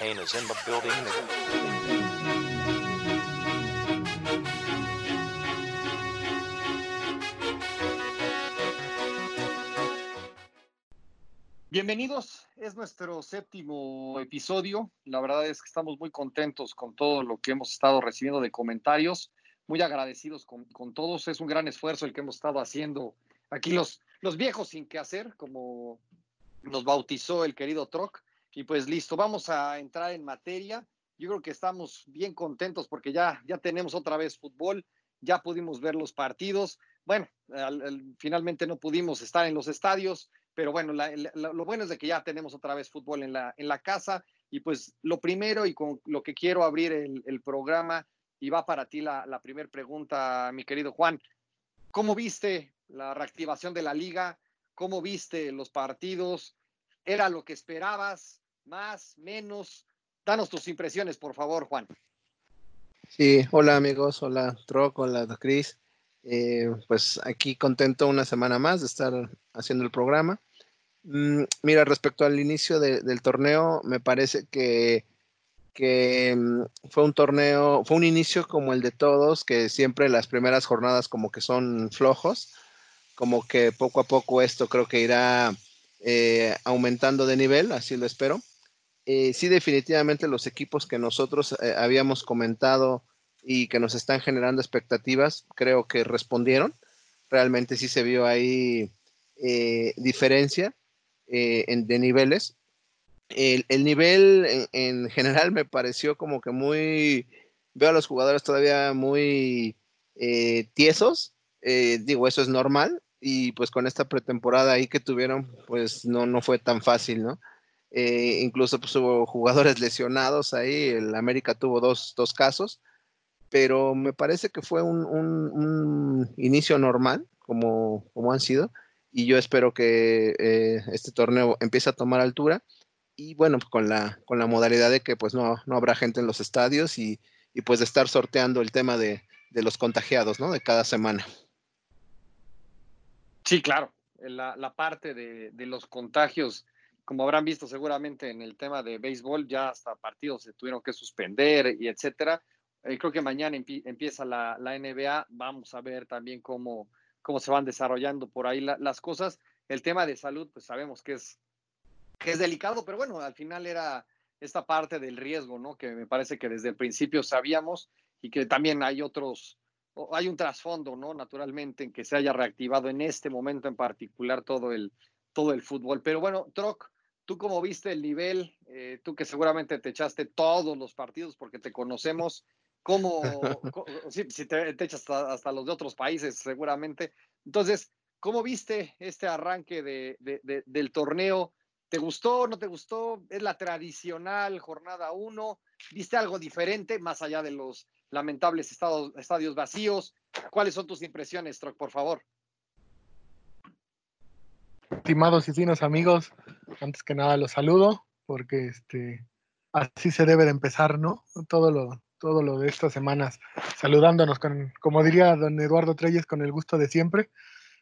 Is in the building. Bienvenidos, es nuestro séptimo episodio. La verdad es que estamos muy contentos con todo lo que hemos estado recibiendo de comentarios, muy agradecidos con, con todos. Es un gran esfuerzo el que hemos estado haciendo aquí los, los viejos sin qué hacer, como nos bautizó el querido Troc. Y pues listo, vamos a entrar en materia. Yo creo que estamos bien contentos porque ya, ya tenemos otra vez fútbol, ya pudimos ver los partidos. Bueno, al, al, finalmente no pudimos estar en los estadios, pero bueno, lo bueno es de que ya tenemos otra vez fútbol en la, en la casa. Y pues lo primero y con lo que quiero abrir el, programa, y va para ti la primera pregunta, mi querido Juan. ¿Cómo viste la reactivación de la liga? ¿Cómo viste los partidos? ¿Era lo que esperabas? ¿Más? ¿Menos? Danos tus impresiones, por favor, Juan. Sí, hola amigos, hola Troc, hola Cris. Eh, pues aquí contento una semana más de estar haciendo el programa. Mm, mira, respecto al inicio de, del torneo, me parece que, que mm, fue un torneo, fue un inicio como el de todos, que siempre las primeras jornadas como que son flojos, como que poco a poco esto creo que irá eh, aumentando de nivel, así lo espero. Eh, sí, definitivamente los equipos que nosotros eh, habíamos comentado y que nos están generando expectativas, creo que respondieron. Realmente sí se vio ahí eh, diferencia en, de niveles. El, el nivel en, en, general me pareció como que muy, veo a los jugadores todavía muy tiesos. digo, eso es normal. Y pues con esta pretemporada ahí que tuvieron, pues no, no fue tan fácil, ¿no? Eh, incluso pues, hubo jugadores lesionados ahí, el América tuvo dos, dos casos, pero me parece que fue un, un, inicio normal, como, como, han sido, y yo espero que eh, este torneo empiece a tomar altura, y bueno, con la, con la modalidad de que pues no, no habrá gente en los estadios y, y pues de estar sorteando el tema de, de los contagiados, ¿no? De cada semana. Sí, claro, la, la parte de, de los contagios como habrán visto seguramente en el tema de béisbol, ya hasta partidos se tuvieron que suspender y etcétera. Eh, creo que mañana empie empieza la, la, NBA, vamos a ver también cómo, cómo se van desarrollando por ahí la, las cosas. El tema de salud, pues sabemos que es, que es delicado, pero bueno, al final era esta parte del riesgo, ¿no? Que me parece que desde el principio sabíamos y que también hay otros, hay un trasfondo, ¿no? Naturalmente, en que se haya reactivado en este momento en particular todo el, todo el fútbol. Pero bueno, Troc, ¿Tú cómo viste el nivel? Eh, tú que seguramente te echaste todos los partidos porque te conocemos. ¿Cómo? si, si te, te, echas hasta, hasta, los de otros países, seguramente. Entonces, ¿cómo viste este arranque de, de, de, del torneo? ¿Te gustó? ¿No te gustó? ¿Es la tradicional jornada 1? ¿Viste algo diferente más allá de los lamentables estados, estadios vacíos? ¿Cuáles son tus impresiones, Troc, por favor? estimados y finos amigos, antes que nada los saludo, porque este, así se debe de empezar, ¿no? Todo lo, todo lo de estas semanas, saludándonos con, como diría don Eduardo Treyes, con el gusto de siempre.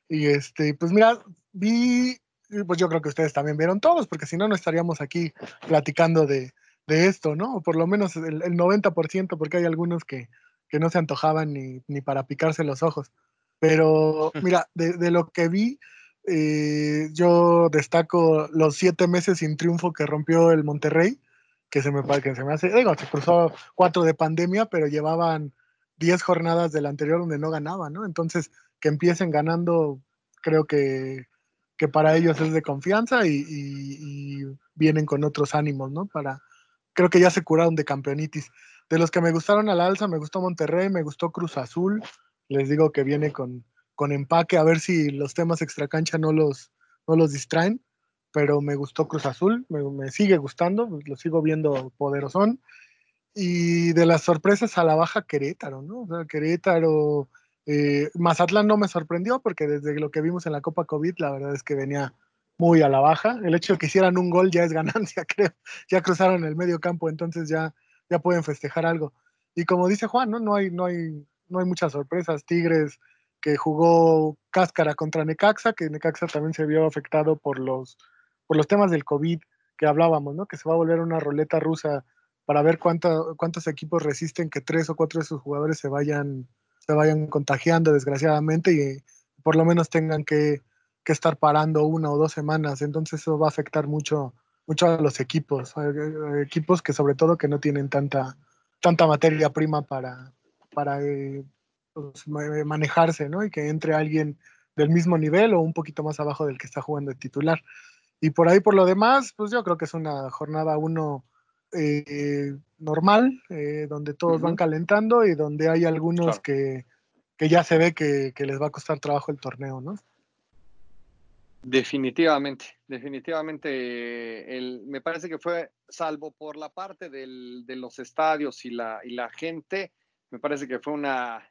Y este, pues mira, vi, pues yo creo que ustedes también vieron todos, porque si no, no estaríamos aquí platicando de, de esto, ¿no? O por lo menos el, el 90%, porque hay algunos que, que no se antojaban ni, ni para picarse los ojos. Pero mira, de, de lo que vi, eh, yo destaco los siete meses sin triunfo que rompió el Monterrey, que se me, que se me hace, digo, se cruzó cuatro de pandemia, pero llevaban diez jornadas del anterior donde no ganaban, ¿no? Entonces, que empiecen ganando, creo que, que para ellos es de confianza y, y, vienen con otros ánimos, ¿no? Para, creo que ya se curaron de campeonitis. De los que me gustaron al alza, me gustó Monterrey, me gustó Cruz Azul, les digo que viene con, con empaque, a ver si los temas extracancha no los, no los distraen, pero me gustó Cruz Azul, me, me sigue gustando, lo sigo viendo poderosón. Y de las sorpresas a la baja Querétaro, ¿no? O sea, Querétaro, eh, Mazatlán no me sorprendió porque desde lo que vimos en la Copa COVID, la verdad es que venía muy a la baja. El hecho de que hicieran un gol ya es ganancia, creo. Ya cruzaron el medio campo, entonces ya, ya pueden festejar algo. Y como dice Juan, ¿no? No hay, no hay, no hay muchas sorpresas. Tigres, que jugó Cáscara contra Necaxa, que Necaxa también se vio afectado por los, por los temas del COVID que hablábamos, ¿no? Que se va a volver una roleta rusa para ver cuántos equipos resisten que tres o cuatro de sus jugadores se vayan, se vayan contagiando desgraciadamente y por lo menos tengan que, que estar parando una o dos semanas. Entonces eso va a afectar mucho, mucho a los equipos, equipos que sobre todo que no tienen tanta, tanta materia prima para, para eh, pues, manejarse, ¿no? Y que entre alguien del mismo nivel o un poquito más abajo del que está jugando de titular. Y por ahí, por lo demás, pues yo creo que es una jornada uno eh, normal, eh, donde todos van calentando y donde hay algunos que, que, ya se ve que, que, les va a costar trabajo el torneo, ¿no? Definitivamente, definitivamente, el, me parece que fue, salvo por la parte del, de los estadios y la, y la gente, me parece que fue una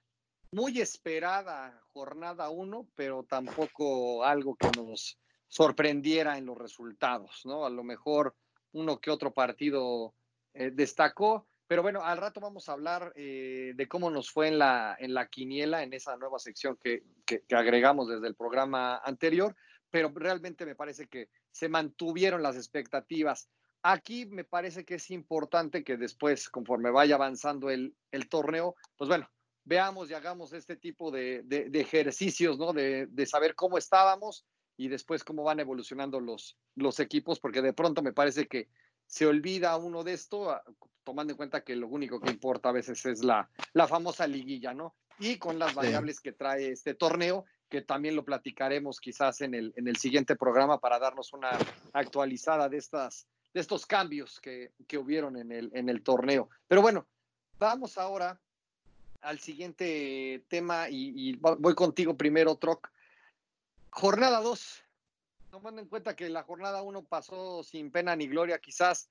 muy esperada jornada uno, pero tampoco algo que nos sorprendiera en los resultados, ¿no? A lo mejor uno que otro partido eh, destacó, pero bueno, al rato vamos a hablar eh, de cómo nos fue en la, en la quiniela, en esa nueva sección que, que, agregamos desde el programa anterior, pero realmente me parece que se mantuvieron las expectativas. Aquí me parece que es importante que después, conforme vaya avanzando el, el torneo, pues bueno, veamos y hagamos este tipo de, de, ejercicios, ¿no? De, de, saber cómo estábamos y después cómo van evolucionando los, los equipos, porque de pronto me parece que se olvida uno de esto, ah, tomando en cuenta que lo único que importa a veces es la, la famosa liguilla, ¿no? Y con las variables que trae este torneo, que también lo platicaremos quizás en el, en el siguiente programa para darnos una actualizada de, estas, de estos cambios que, que hubieron en el, en el torneo. Pero bueno, vamos ahora al siguiente tema y, voy contigo primero, Troc. Jornada 2. Tomando en cuenta que la jornada 1 pasó sin pena ni gloria, quizás,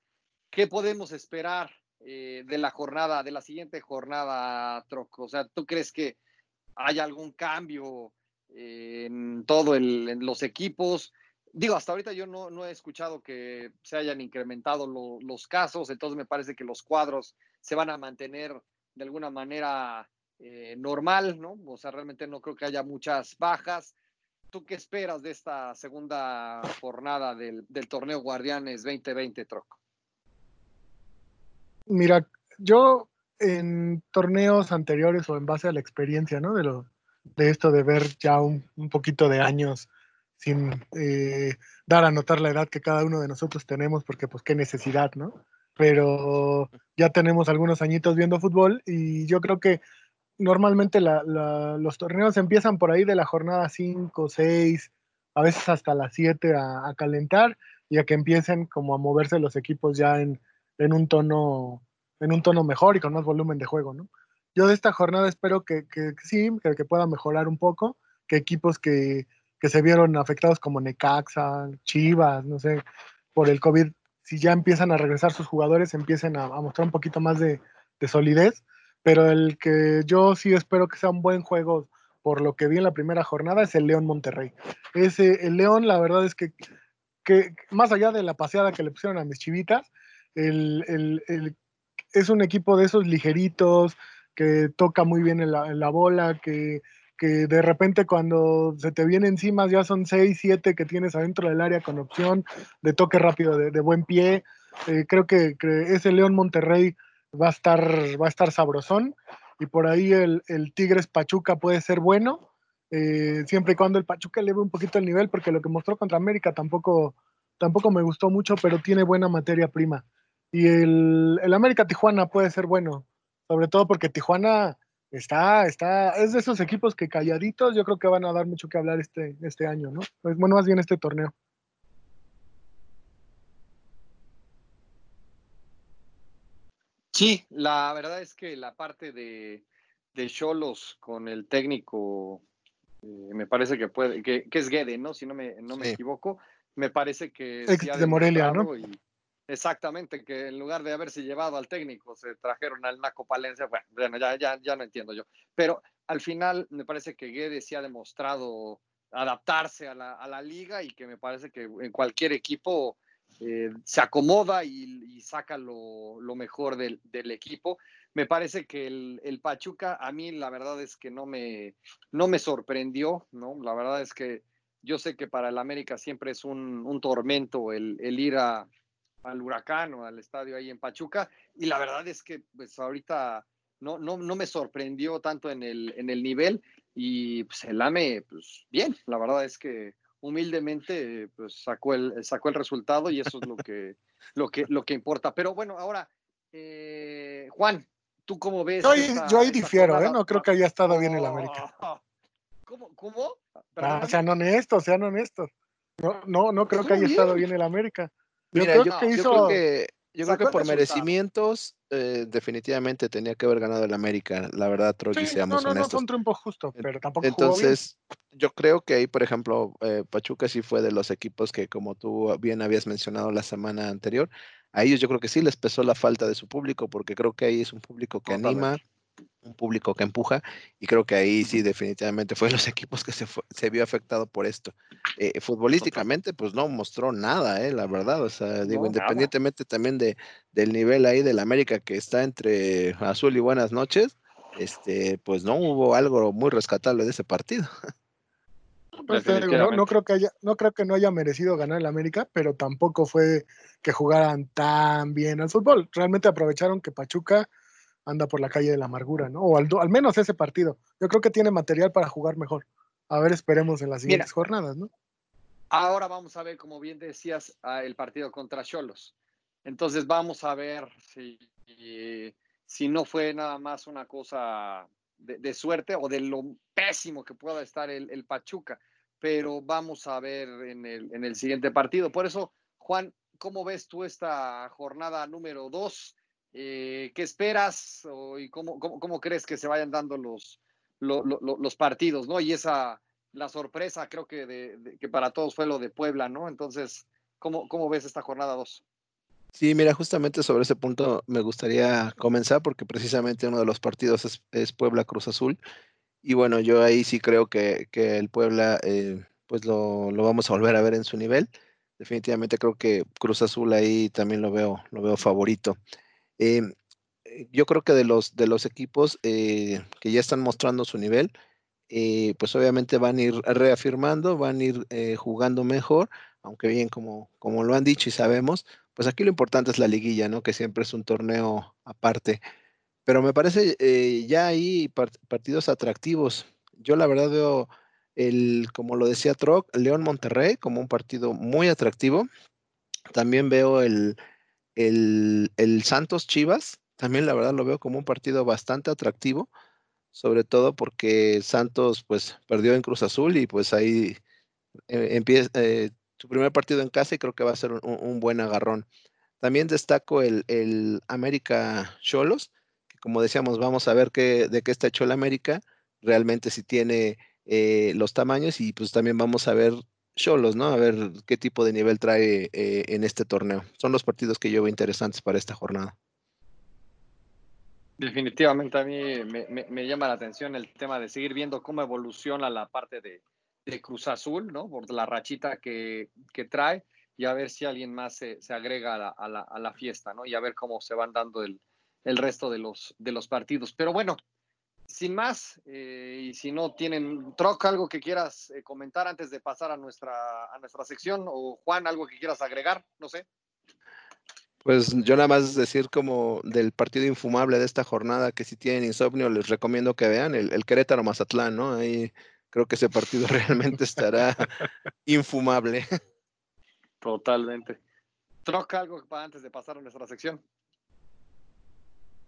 ¿qué podemos esperar eh, de la jornada, de la siguiente jornada, Troc? O sea, ¿tú crees que hay algún cambio eh, en todo en los equipos? Digo, hasta ahorita yo no, no he escuchado que se hayan incrementado lo, los casos, entonces me parece que los cuadros se van a mantener de alguna manera eh, normal, ¿no? O sea, realmente no creo que haya muchas bajas. ¿Tú qué esperas de esta segunda jornada del, torneo Guardianes 2020, Troco? Mira, yo en torneos anteriores o en base a la experiencia, ¿no? De, lo, de esto de ver ya un, poquito de años sin eh, dar a notar la edad que cada uno de nosotros tenemos, porque pues qué necesidad, ¿no? Pero ya tenemos algunos añitos viendo fútbol y yo creo que normalmente los torneos empiezan por ahí de la jornada 5, 6, a veces hasta las 7 a, calentar y a que empiecen como a moverse los equipos ya en, un tono en un tono mejor y con más volumen de juego, ¿no? Yo de esta jornada espero que, sí, que, pueda mejorar un poco, que equipos que, se vieron afectados como Necaxa, Chivas, no sé, por el COVID, si ya empiezan a regresar sus jugadores, empiecen a, mostrar un poquito más de, de solidez pero el que yo sí espero que sea un buen juego por lo que vi en la primera jornada es el León Monterrey. Ese, el León, la verdad es que, que más allá de la paseada que le pusieron a mis chivitas, el, el, el, es un equipo de esos ligeritos, que toca muy bien en la, en la bola, que, que, de repente cuando se te viene encima ya son 6, 7 que tienes adentro del área con opción de toque rápido, de, buen pie. Eh, creo que, que, ese León Monterrey va a estar, va a estar sabrosón. Y por ahí el, el Tigres Pachuca puede ser bueno, eh, siempre y cuando el Pachuca eleve un poquito el nivel, porque lo que mostró contra América tampoco, tampoco me gustó mucho, pero tiene buena materia prima. Y el, el América Tijuana puede ser bueno, sobre todo porque Tijuana está, está, es de esos equipos que calladitos yo creo que van a dar mucho que hablar este, este año, ¿no? Pues bueno, más bien este torneo. Sí, la verdad es que la parte de Cholos con el técnico, eh, me parece que puede, que, es Guede, ¿no? Si no me, no me equivoco, me parece que... Ex de Morelia, ¿no? Exactamente, que en lugar de haberse llevado al técnico, se trajeron al Naco Palencia, bueno, ya, ya, ya no entiendo yo. Pero al final me parece que Guede sí ha demostrado adaptarse a la, a la liga y que me parece que en cualquier equipo eh, se acomoda y, saca lo, mejor del, equipo. Me parece que el, Pachuca, a mí la verdad es que no me, no me sorprendió, ¿no? La verdad es que yo sé que para el América siempre es un, tormento el, ir a, al huracán o al estadio ahí en Pachuca. Y la verdad es que pues ahorita no, no, no me sorprendió tanto en el, en el nivel y pues el AME, pues bien, la verdad es que humildemente pues sacó el, sacó el resultado y eso es lo que, lo que, lo que importa. Pero bueno, ahora, eh, Juan, ¿tú cómo ves? Yo ahí, difiero, ¿eh? no creo que haya estado bien el América. ¿Cómo? ¿Cómo? Ah, sean honestos, sean honestos. No, no, no creo que haya estado bien el América. Yo creo que hizo. Yo creo que, por merecimientos, eh, definitivamente tenía que haber ganado el América. La verdad, Troy, sí, seamos no, no, honestos. No, fue un triunfo justo, pero tampoco Entonces, yo creo que ahí, por ejemplo, eh, Pachuca sí fue de los equipos que, como tú bien habías mencionado la semana anterior, a ellos yo creo que sí les pesó la falta de su público, porque creo que ahí es un público que anima, un público que empuja y creo que ahí sí definitivamente fue los equipos que se, se vio afectado por esto. Eh, futbolísticamente pues no mostró nada, eh, la verdad, o sea, digo, independientemente también de, del nivel ahí del América que está entre azul y buenas noches, este, pues no hubo algo muy rescatable de ese partido. Pues no, creo que haya, no creo que no haya merecido ganar el América, pero tampoco fue que jugaran tan bien al fútbol. Realmente aprovecharon que Pachuca anda por la calle de la amargura, ¿no? O al, al, menos ese partido. Yo creo que tiene material para jugar mejor. A ver, esperemos en las siguientes jornadas, ¿no? Ahora vamos a ver, como bien decías, el partido contra Cholos. Entonces vamos a ver si, si no fue nada más una cosa de, suerte o de lo pésimo que pueda estar el, Pachuca. Pero vamos a ver en el, en el siguiente partido. Por eso, Juan, ¿cómo ves tú esta jornada número dos? Eh, ¿Qué esperas y cómo, cómo, crees que se vayan dando los, los, partidos? ¿no? Y esa, la sorpresa creo que, de, que para todos fue lo de Puebla, ¿no? Entonces, ¿cómo, cómo ves esta jornada 2? Sí, mira, justamente sobre ese punto me gustaría comenzar porque precisamente uno de los partidos es, Puebla Cruz Azul. Y bueno, yo ahí sí creo que, el Puebla eh, pues lo, lo, vamos a volver a ver en su nivel. Definitivamente creo que Cruz Azul ahí también lo veo, lo veo favorito. Em, eh, yo creo que de los, de los equipos eh, que ya están mostrando su nivel, eh, pues obviamente van a ir reafirmando, van a ir jugando mejor, aunque bien como, como lo han dicho y sabemos, pues aquí lo importante es la liguilla, ¿no? Que siempre es un torneo aparte. Pero me parece ya hay partidos atractivos. Yo la verdad veo el, como lo decía Troc, León Monterrey como un partido muy atractivo. También veo el, el, Santos Chivas, también la verdad lo veo como un partido bastante atractivo, sobre todo porque Santos pues perdió en Cruz Azul y pues ahí eh, empieza eh, su primer partido en casa y creo que va a ser un, buen agarrón. También destaco el, América Cholos, que como decíamos, vamos a ver qué, de qué está hecho el América, realmente si tiene eh, los tamaños y pues también vamos a ver Cholos, ¿no? A ver qué tipo de nivel trae eh, en este torneo. Son los partidos que yo veo interesantes para esta jornada. Definitivamente a mí me, llama la atención el tema de seguir viendo cómo evoluciona la parte de, Cruz Azul, ¿no? Por la rachita que, trae y a ver si alguien más se, agrega a la, fiesta, ¿no? Y a ver cómo se van dando el, el resto de los, de los partidos. Pero bueno, sin más, eh, y si no tienen, Troc, algo que quieras eh, comentar antes de pasar a nuestra, a nuestra sección, o Juan, algo que quieras agregar, no sé. Pues yo nada más decir como del partido infumable de esta jornada, que si tienen insomnio les recomiendo que vean el, el Querétaro Mazatlán, ¿no? Ahí creo que ese partido realmente estará infumable. Totalmente. Troc, algo para antes de pasar a nuestra sección.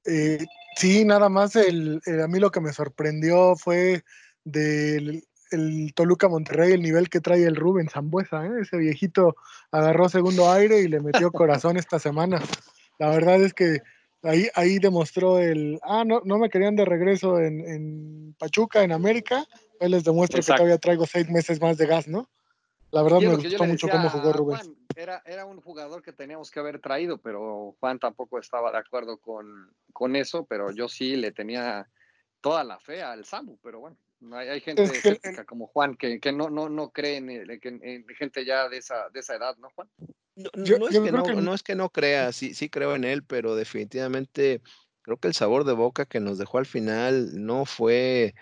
Eh, sí, nada más el, a mí lo que me sorprendió fue del el Toluca Monterrey, el nivel que trae el Rubén Zambuesa, ¿eh? ese viejito agarró segundo aire y le metió corazón esta semana. La verdad es que ahí, ahí demostró el, ah, no, no me querían de regreso en, Pachuca, en América, él les demuestra que todavía traigo seis meses más de gas, ¿no? La verdad me gustó mucho cómo jugó Rubén. era, era un jugador que teníamos que haber traído, pero Juan tampoco estaba de acuerdo con, con eso, pero yo sí le tenía toda la fe al Samu, pero bueno, hay, hay gente como Juan que, que, no, no, no cree en, gente ya de esa, de esa edad, ¿no, Juan? No, no, es, que no, no es que no crea, sí, sí creo en él, pero definitivamente creo que el sabor de boca que nos dejó al final no fue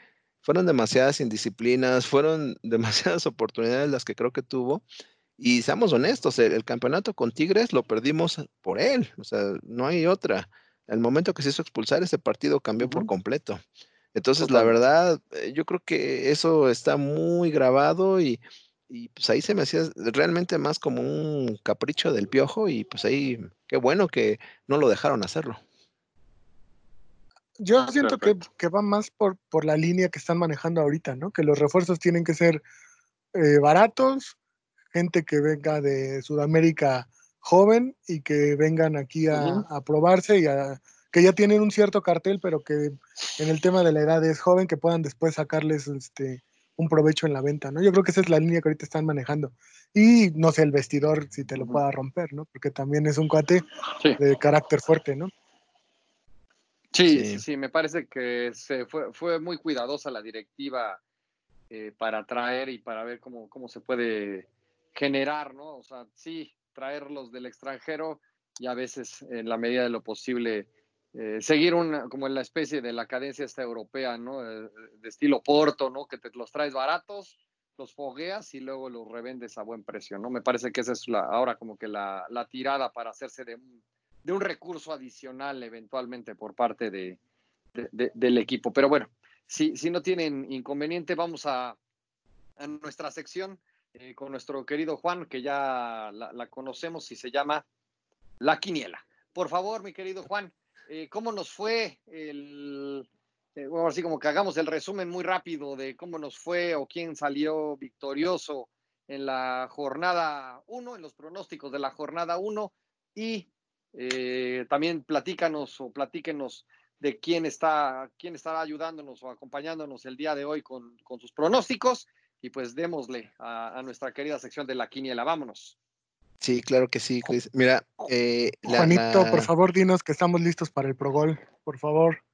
fueron demasiadas indisciplinas, fueron demasiadas oportunidades las que creo que tuvo Y seamos honestos, el, campeonato con Tigres lo perdimos por él, o sea, no hay otra. Al momento que se hizo expulsar, ese partido cambió por completo. Entonces, la verdad, eh, yo creo que eso está muy grabado y, y pues ahí se me hacía realmente más como un capricho del piojo y pues ahí, qué bueno que no lo dejaron hacerlo. Yo siento que, que, va más por, por la línea que están manejando ahorita, ¿no? Que los refuerzos tienen que ser eh, baratos, gente que venga de Sudamérica joven y que vengan aquí a, a, probarse y a que ya tienen un cierto cartel, pero que en el tema de la edad es joven, que puedan después sacarles este un provecho en la venta, ¿no? Yo creo que esa es la línea que ahorita están manejando. Y no sé, el vestidor si te lo pueda romper, ¿no? Porque también es un cuate de carácter fuerte, ¿no? Sí, sí, me parece que se fue, fue muy cuidadosa la directiva eh, para traer y para ver cómo, cómo se puede generar, ¿no? O sea, sí, traerlos del extranjero y a veces en la medida de lo posible eh, seguir una, como en la especie de la cadencia esta europea, ¿no? De, estilo Porto, ¿no? Que te los traes baratos, los fogueas y luego los revendes a buen precio, ¿no? Me parece que esa es la, ahora como que la, la tirada para hacerse de un de un recurso adicional eventualmente por parte de, del equipo. Pero bueno, si, si no tienen inconveniente, vamos a, nuestra sección eh, con nuestro querido Juan, que ya la, conocemos y se llama La Quiniela. Por favor, mi querido Juan, eh, ¿cómo nos fue el... Eh, bueno, así como que hagamos el resumen muy rápido de cómo nos fue o quién salió victorioso en la jornada 1, en los pronósticos de la jornada 1 y eh, también platícanos o platíquenos de quién está, quién estará ayudándonos o acompañándonos el día de hoy con, sus pronósticos y pues démosle a, nuestra querida sección de la quiniela. Vámonos. Sí, claro que sí, Mira, eh, Juanito, por favor, dinos que estamos listos para el Progol, por favor.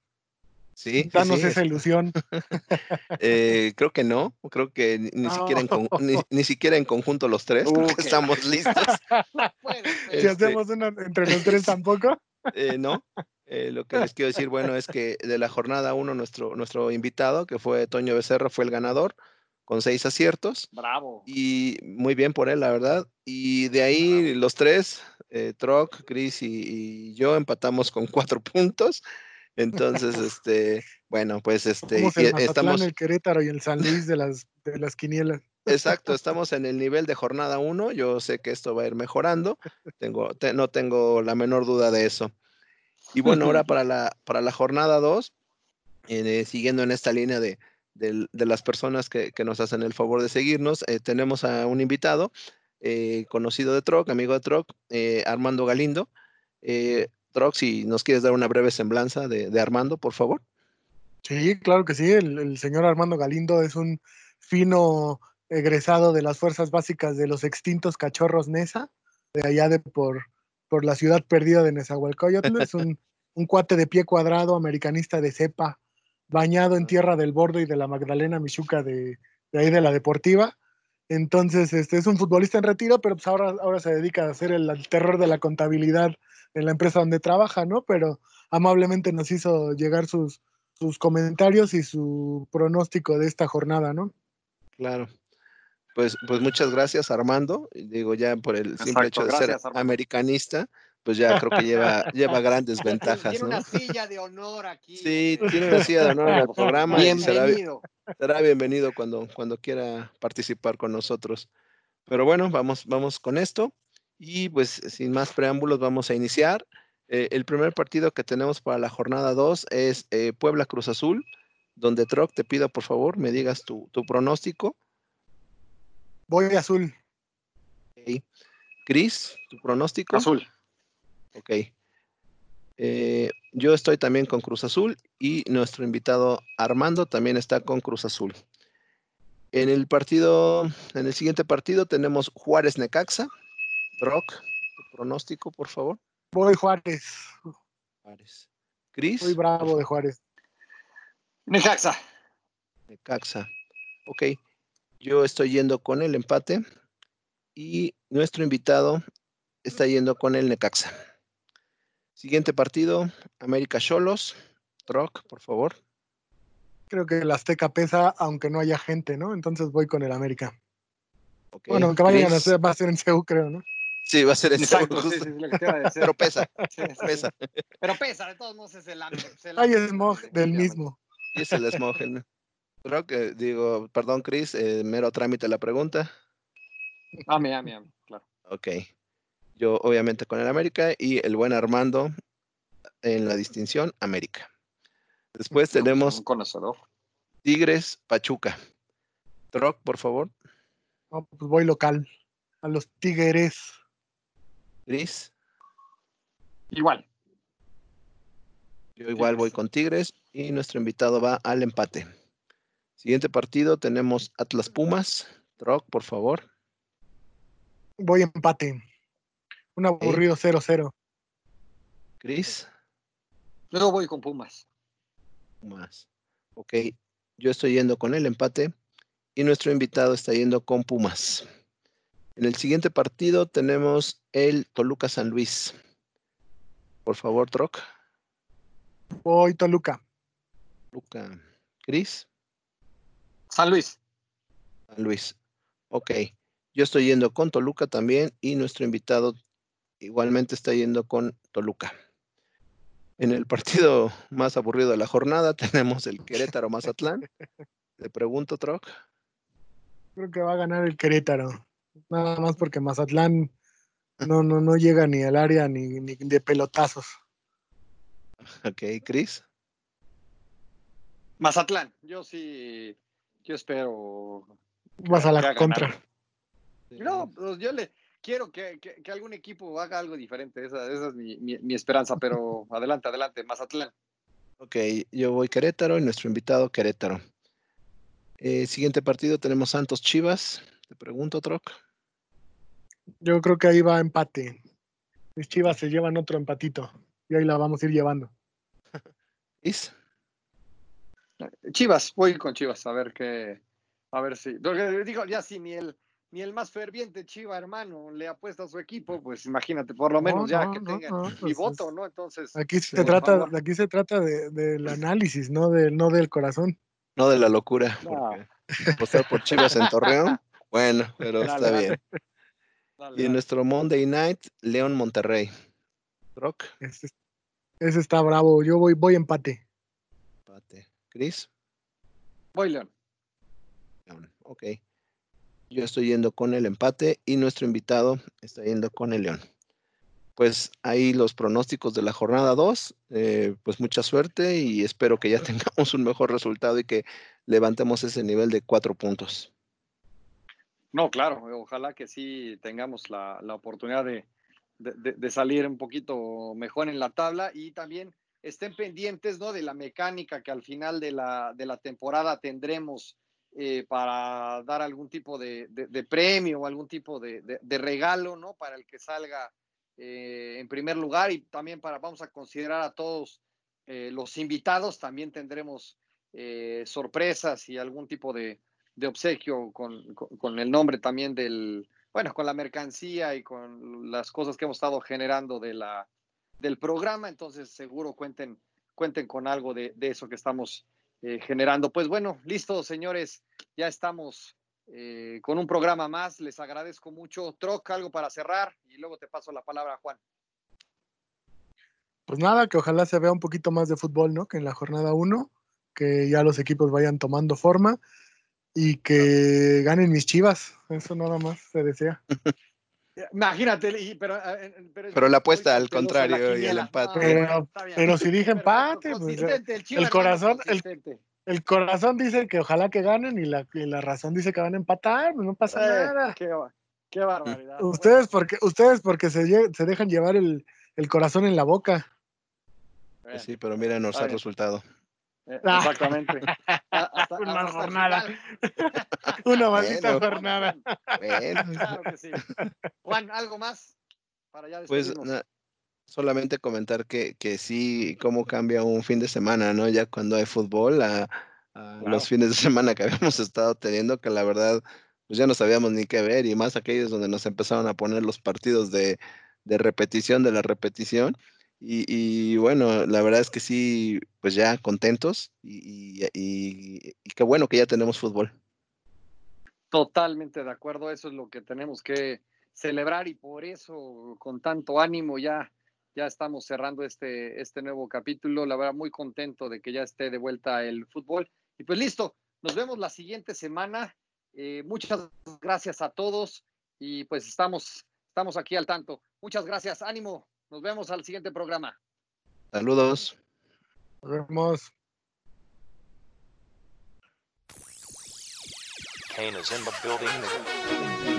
Sí. Danos esa ilusión. Eh, creo que no, creo que ni, siquiera, en ni, siquiera en conjunto los tres, estamos listos. si este hacemos una entre los tres tampoco. Eh, no, eh, lo que les quiero decir, bueno, es que de la jornada uno, nuestro, nuestro invitado, que fue Toño Becerra, fue el ganador con seis aciertos. Bravo. Y muy bien por él, la verdad. Y de ahí los tres, Troc, Chris y, yo, empatamos con cuatro puntos. Entonces, este, bueno, pues este, el estamos el Querétaro y el San Luis de las de las quinielas. Exacto, estamos en el nivel de jornada 1. Yo sé que esto va a ir mejorando. Tengo, no tengo la menor duda de eso. Y bueno, ahora para la, para la jornada 2, eh, siguiendo en esta línea de, de, las personas que, que, nos hacen el favor de seguirnos, eh, tenemos a un invitado eh, conocido de Troc, amigo de Troc, Armando Galindo. Trox, si nos quieres dar una breve semblanza de, Armando, por favor. Sí, claro que sí. El, señor Armando Galindo es un fino egresado de las fuerzas básicas de los extintos cachorros Nesa, de allá de por, por la ciudad perdida de Nezahualcóyotl. es un, cuate de pie cuadrado, americanista de cepa, bañado en tierra del Bordo y de la Magdalena Michuca de, ahí de la Deportiva. Entonces, este es un futbolista en retiro, pero pues ahora, ahora se dedica a hacer el terror de la contabilidad en la empresa donde trabaja, ¿no? Pero amablemente nos hizo llegar sus, sus comentarios y su pronóstico de esta jornada, ¿no? Claro. Pues, pues muchas gracias, Armando. Digo, ya por el simple hecho de ser americanista, pues ya creo que lleva, lleva grandes ventajas. Tiene una silla de honor aquí. Sí, tiene una silla de honor en el programa. Bienvenido. será, bienvenido cuando, cuando quiera participar con nosotros. Pero bueno, vamos, vamos con esto. Y pues sin más preámbulos vamos a iniciar. Eh, el primer partido que tenemos para la jornada 2 es eh, Puebla Cruz Azul, donde Troc te pido por favor me digas tu, pronóstico. Voy azul. Cris, tu pronóstico. Azul. Ok. Eh, yo estoy también con Cruz Azul y nuestro invitado Armando también está con Cruz Azul. En el partido, en el siguiente partido tenemos Juárez Necaxa. Rock, tu pronóstico, por favor. Voy Juárez. Juárez. Cris. Muy bravo de Juárez. Necaxa. Necaxa. Ok. Yo estoy yendo con el empate y nuestro invitado está yendo con el Necaxa. Siguiente partido, América Cholos. Rock, por favor. Creo que el Azteca pesa, aunque no haya gente, ¿no? Entonces voy con el América. Bueno, que vayan a hacer, va a ser en CEU, creo, ¿no? Sí, va a ser en Exacto, sí, sí, lo que te iba a decir. Pero pesa, Sí, sí. pesa. Pero pesa, de todos modos es el hambre. Hay smog del mismo. Y es el smog. ¿no? Creo que, digo, perdón, Chris, eh, mero trámite la pregunta. Ame, ame, ame, claro. Ok. Yo, obviamente, con el América y el buen Armando en la distinción América. Después tenemos Un conocedor. Tigres Pachuca. Troc, por favor. No, pues voy local. A los Tigres. Chris. Igual. Yo igual voy con Tigres y nuestro invitado va al empate. Siguiente partido tenemos Atlas Pumas. Troc, por favor. Voy empate. Un aburrido 0-0. Chris. Luego voy con Pumas. Pumas. Ok, yo estoy yendo con el empate y nuestro invitado está yendo con Pumas. En el siguiente partido tenemos el Toluca San Luis. Por favor, Troc. Voy Toluca. Luca. Cris. San Luis. San Luis. Ok, yo estoy yendo con Toluca también y nuestro invitado igualmente está yendo con Toluca. En el partido más aburrido de la jornada tenemos el Querétaro Mazatlán. Le pregunto, Troc. Creo que va a ganar el Querétaro. Nada más porque Mazatlán no, no, no llega ni al área ni, ni de pelotazos. Ok, Cris. Mazatlán. Yo sí. Yo espero. Vas a la contra. No, pues yo le quiero que, que- que algún equipo haga algo diferente. Esa, esa es mi, mi- mi esperanza. Pero adelante, adelante. Mazatlán. Ok, yo voy Querétaro y nuestro invitado Querétaro. Eh, siguiente partido tenemos Santos Chivas. Te pregunto, Troc. Yo creo que ahí va empate. Mis chivas se llevan otro empatito. Y ahí la vamos a ir llevando. Cris. Chivas, voy con Chivas. A ver qué. A ver si. porque digo, ya si ni el. Ni el más ferviente Chiva, hermano, le apuesta a su equipo, pues imagínate, por lo No, menos ya no, que no, tenga no, mi pues voto, ¿no? Entonces, Aquí se trata, favor. aquí se trata de- del análisis, no, de, no del corazón. No de la locura. No. porque apostar por Chivas en Torreón. Bueno, pero Dale, está dale. bien. dale, Y en dale. nuestro Monday Night, León Monterrey. Troc. Ese, ese está bravo. Yo voy, voy empate. Empate. Cris. voy León. León. Ok. Yo estoy yendo con el empate y nuestro invitado está yendo con el León. Pues ahí los pronósticos de la jornada 2. pues mucha suerte y espero que ya tengamos un mejor resultado y que levantemos ese nivel de cuatro puntos. No, claro, ojalá que sí tengamos la, la oportunidad de, de- salir un poquito mejor en la tabla y también estén pendientes ¿no? de la mecánica que al final de la, de la temporada tendremos eh, para dar algún tipo de, de- premio o algún tipo de, regalo ¿no? para el que salga eh, en primer lugar y también para, vamos a considerar a todos eh, los invitados, también tendremos sorpresas y algún tipo de, de obsequio con, con- el nombre también del, bueno, con la mercancía y con las cosas que hemos estado generando de la, del programa, entonces seguro cuenten, cuenten con algo de, de eso que estamos eh, generando. Pues bueno, listo, señores, ya estamos eh, con un programa más, les agradezco mucho. Troc, algo para cerrar y luego te paso la palabra a Juan. Pues nada, que ojalá se vea un poquito más de fútbol, ¿no? Que en la jornada 1, que ya los equipos vayan tomando forma y que ganen mis chivas. Eso nada más se desea. Imagínate, y- pero, eh, pero, Pero la apuesta al contrario y el empate. Pero- bien. Pero si dije empate, pues, el, corazón- el- corazón dice que ojalá que ganen y la, y la razón dice que van a empatar, pues no pasa Eh, nada. Qué, ba- qué barbaridad. Ustedes porque, ustedes porque se, se dejan llevar el, el corazón en la boca. Bueno, Sí, pero Está el bien. resultado. eh, Ah. Exactamente. Hasta- Una hasta jornada. Una maldita Bueno. jornada. Bueno, Claro que sí. Juan, ¿algo más? Para ya pues na- solamente comentar que, que sí, cómo cambia un fin de semana, ¿no? Ya cuando hay fútbol, a, los fines de semana que habíamos estado teniendo, que la verdad, pues ya no sabíamos ni qué ver, y más aquellos donde nos empezaron a poner los partidos de, de repetición de la repetición. Y, bueno, la verdad es que sí, pues ya contentos y qué bueno que ya tenemos fútbol. Totalmente de acuerdo, eso es lo que tenemos que celebrar y por eso con tanto ánimo ya, ya estamos cerrando este, este nuevo capítulo. La verdad, muy contento de que ya esté de vuelta el fútbol. Y pues listo, nos vemos la siguiente semana. Eh, muchas gracias a todos y pues estamos, estamos aquí al tanto. Muchas gracias, ánimo. Nos vemos al siguiente programa. Saludos. Nos vemos. Kane is in the building.